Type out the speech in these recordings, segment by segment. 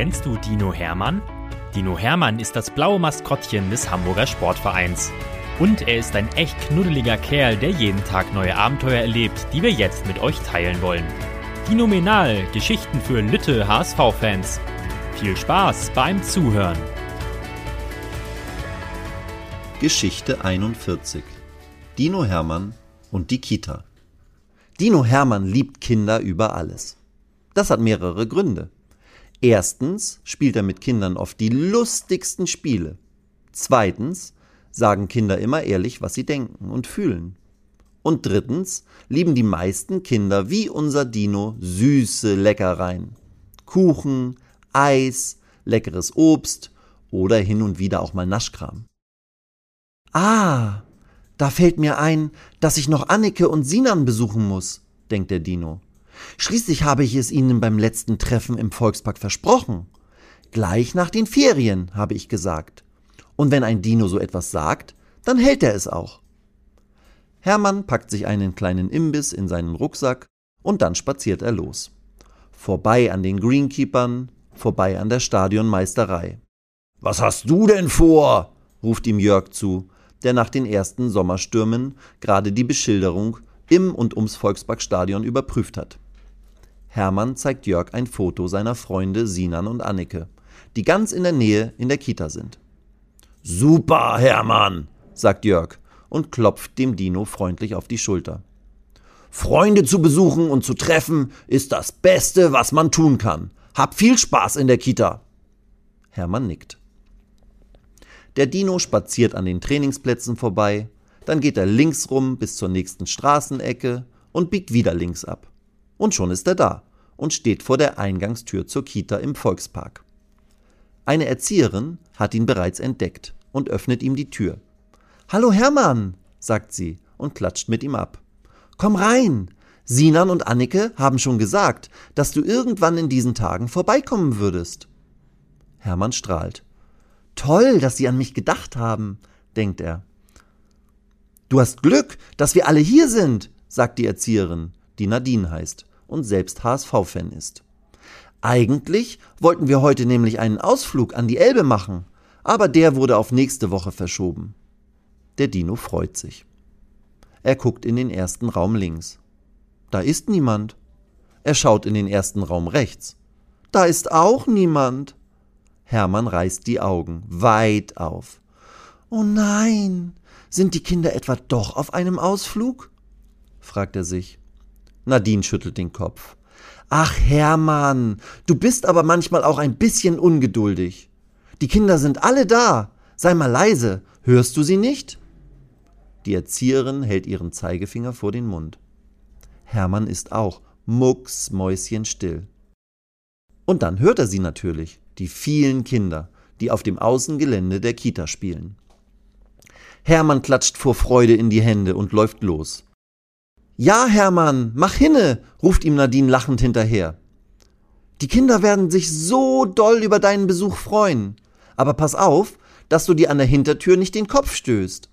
Kennst du Dino Hermann? Dino Hermann ist das blaue Maskottchen des Hamburger Sportvereins. Und er ist ein echt knuddeliger Kerl, der jeden Tag neue Abenteuer erlebt, die wir jetzt mit euch teilen wollen. Phänomenal, Geschichten für Lütte HSV-Fans. Viel Spaß beim Zuhören. Geschichte 41 Dino Hermann und die Kita. Dino Hermann liebt Kinder über alles. Das hat mehrere Gründe. Erstens spielt er mit Kindern oft die lustigsten Spiele. Zweitens sagen Kinder immer ehrlich, was sie denken und fühlen. Und drittens lieben die meisten Kinder wie unser Dino süße Leckereien. Kuchen, Eis, leckeres Obst oder hin und wieder auch mal Naschkram. Ah, da fällt mir ein, dass ich noch Annike und Sinan besuchen muss, denkt der Dino. Schließlich habe ich es ihnen beim letzten Treffen im Volkspark versprochen. Gleich nach den Ferien, habe ich gesagt. Und wenn ein Dino so etwas sagt, dann hält er es auch. Hermann packt sich einen kleinen Imbiss in seinen Rucksack und dann spaziert er los. Vorbei an den Greenkeepern, vorbei an der Stadionmeisterei. Was hast du denn vor? ruft ihm Jörg zu, der nach den ersten Sommerstürmen gerade die Beschilderung im und ums Volksparkstadion überprüft hat. Hermann zeigt Jörg ein Foto seiner Freunde Sinan und Annike, die ganz in der Nähe in der Kita sind. Super, Hermann, sagt Jörg und klopft dem Dino freundlich auf die Schulter. Freunde zu besuchen und zu treffen ist das Beste, was man tun kann. Hab viel Spaß in der Kita. Hermann nickt. Der Dino spaziert an den Trainingsplätzen vorbei, dann geht er links rum bis zur nächsten Straßenecke und biegt wieder links ab. Und schon ist er da und steht vor der Eingangstür zur Kita im Volkspark. Eine Erzieherin hat ihn bereits entdeckt und öffnet ihm die Tür. Hallo Hermann, sagt sie und klatscht mit ihm ab. Komm rein. Sinan und Annike haben schon gesagt, dass du irgendwann in diesen Tagen vorbeikommen würdest. Hermann strahlt. Toll, dass Sie an mich gedacht haben, denkt er. Du hast Glück, dass wir alle hier sind, sagt die Erzieherin, die Nadine heißt und selbst HSV-Fan ist. Eigentlich wollten wir heute nämlich einen Ausflug an die Elbe machen, aber der wurde auf nächste Woche verschoben. Der Dino freut sich. Er guckt in den ersten Raum links. Da ist niemand. Er schaut in den ersten Raum rechts. Da ist auch niemand. Hermann reißt die Augen weit auf. Oh nein, sind die Kinder etwa doch auf einem Ausflug? fragt er sich. Nadine schüttelt den Kopf. Ach Hermann, du bist aber manchmal auch ein bisschen ungeduldig. Die Kinder sind alle da. Sei mal leise. Hörst du sie nicht? Die Erzieherin hält ihren Zeigefinger vor den Mund. Hermann ist auch mucksmäuschenstill. Und dann hört er sie natürlich, die vielen Kinder, die auf dem Außengelände der Kita spielen. Hermann klatscht vor Freude in die Hände und läuft los. Ja, Hermann, mach hinne, ruft ihm Nadine lachend hinterher. Die Kinder werden sich so doll über deinen Besuch freuen. Aber pass auf, dass du dir an der Hintertür nicht den Kopf stößt.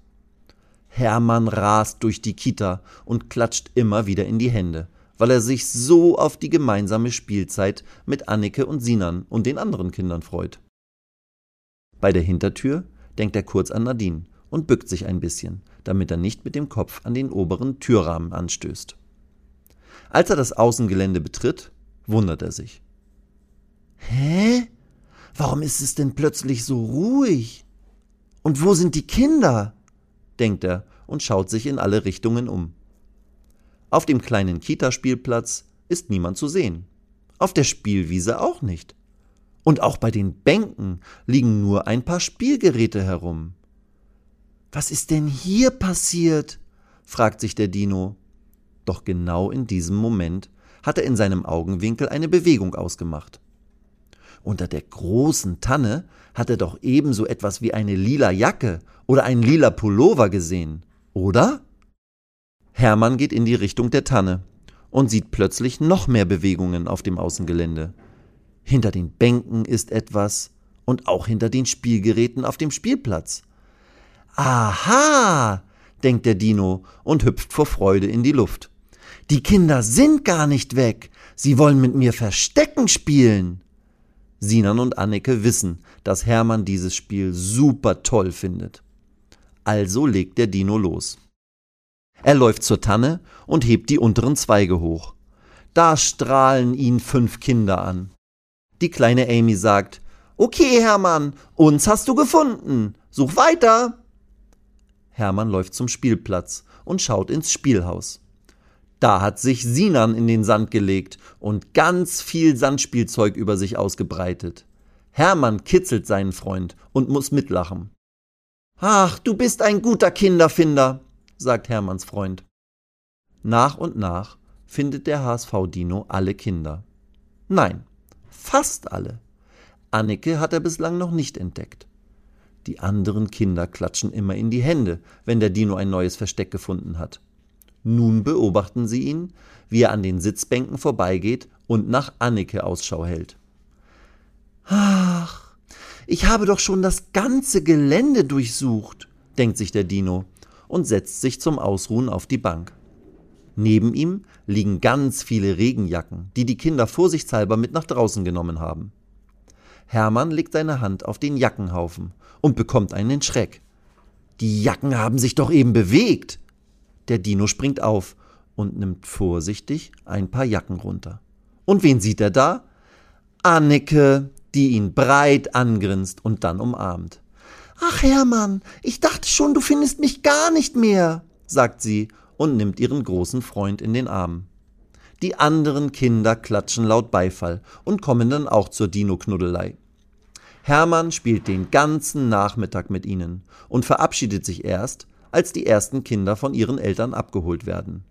Hermann rast durch die Kita und klatscht immer wieder in die Hände, weil er sich so auf die gemeinsame Spielzeit mit Annike und Sinan und den anderen Kindern freut. Bei der Hintertür denkt er kurz an Nadine und bückt sich ein bisschen, damit er nicht mit dem Kopf an den oberen Türrahmen anstößt. Als er das Außengelände betritt, wundert er sich. Hä? Warum ist es denn plötzlich so ruhig? Und wo sind die Kinder? denkt er und schaut sich in alle Richtungen um. Auf dem kleinen Kitaspielplatz ist niemand zu sehen. Auf der Spielwiese auch nicht. Und auch bei den Bänken liegen nur ein paar Spielgeräte herum. Was ist denn hier passiert? fragt sich der Dino. Doch genau in diesem Moment hat er in seinem Augenwinkel eine Bewegung ausgemacht. Unter der großen Tanne hat er doch ebenso etwas wie eine lila Jacke oder einen lila Pullover gesehen, oder? Hermann geht in die Richtung der Tanne und sieht plötzlich noch mehr Bewegungen auf dem Außengelände. Hinter den Bänken ist etwas und auch hinter den Spielgeräten auf dem Spielplatz. Aha, denkt der Dino und hüpft vor Freude in die Luft. Die Kinder sind gar nicht weg. Sie wollen mit mir Verstecken spielen. Sinan und Anneke wissen, dass Hermann dieses Spiel super toll findet. Also legt der Dino los. Er läuft zur Tanne und hebt die unteren Zweige hoch. Da strahlen ihn fünf Kinder an. Die kleine Amy sagt, Okay, Hermann, uns hast du gefunden. Such weiter. Hermann läuft zum Spielplatz und schaut ins Spielhaus. Da hat sich Sinan in den Sand gelegt und ganz viel Sandspielzeug über sich ausgebreitet. Hermann kitzelt seinen Freund und muss mitlachen. Ach, du bist ein guter Kinderfinder, sagt Hermanns Freund. Nach und nach findet der HSV-Dino alle Kinder. Nein, fast alle. Anneke hat er bislang noch nicht entdeckt. Die anderen Kinder klatschen immer in die Hände, wenn der Dino ein neues Versteck gefunden hat. Nun beobachten sie ihn, wie er an den Sitzbänken vorbeigeht und nach Anneke Ausschau hält. Ach, ich habe doch schon das ganze Gelände durchsucht, denkt sich der Dino und setzt sich zum Ausruhen auf die Bank. Neben ihm liegen ganz viele Regenjacken, die die Kinder vorsichtshalber mit nach draußen genommen haben. Hermann legt seine Hand auf den Jackenhaufen und bekommt einen Schreck. Die Jacken haben sich doch eben bewegt. Der Dino springt auf und nimmt vorsichtig ein paar Jacken runter. Und wen sieht er da? Anneke, die ihn breit angrinst und dann umarmt. Ach Hermann, ich dachte schon, du findest mich gar nicht mehr, sagt sie und nimmt ihren großen Freund in den Arm. Die anderen Kinder klatschen laut Beifall und kommen dann auch zur Dino-Knuddelei. Hermann spielt den ganzen Nachmittag mit ihnen und verabschiedet sich erst, als die ersten Kinder von ihren Eltern abgeholt werden.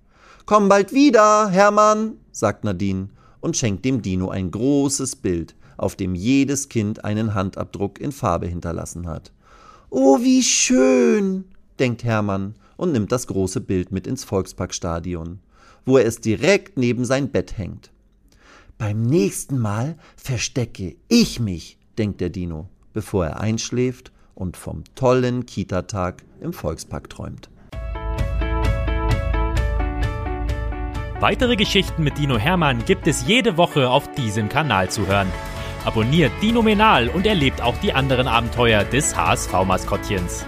Komm bald wieder, Hermann, sagt Nadine und schenkt dem Dino ein großes Bild, auf dem jedes Kind einen Handabdruck in Farbe hinterlassen hat. Oh, wie schön, denkt Hermann und nimmt das große Bild mit ins Volksparkstadion wo er es direkt neben sein Bett hängt. Beim nächsten Mal verstecke ich mich, denkt der Dino, bevor er einschläft und vom tollen Kita-Tag im Volkspark träumt. Weitere Geschichten mit Dino Hermann gibt es jede Woche auf diesem Kanal zu hören. Abonniert Dino Menal und erlebt auch die anderen Abenteuer des HSV-Maskottchens.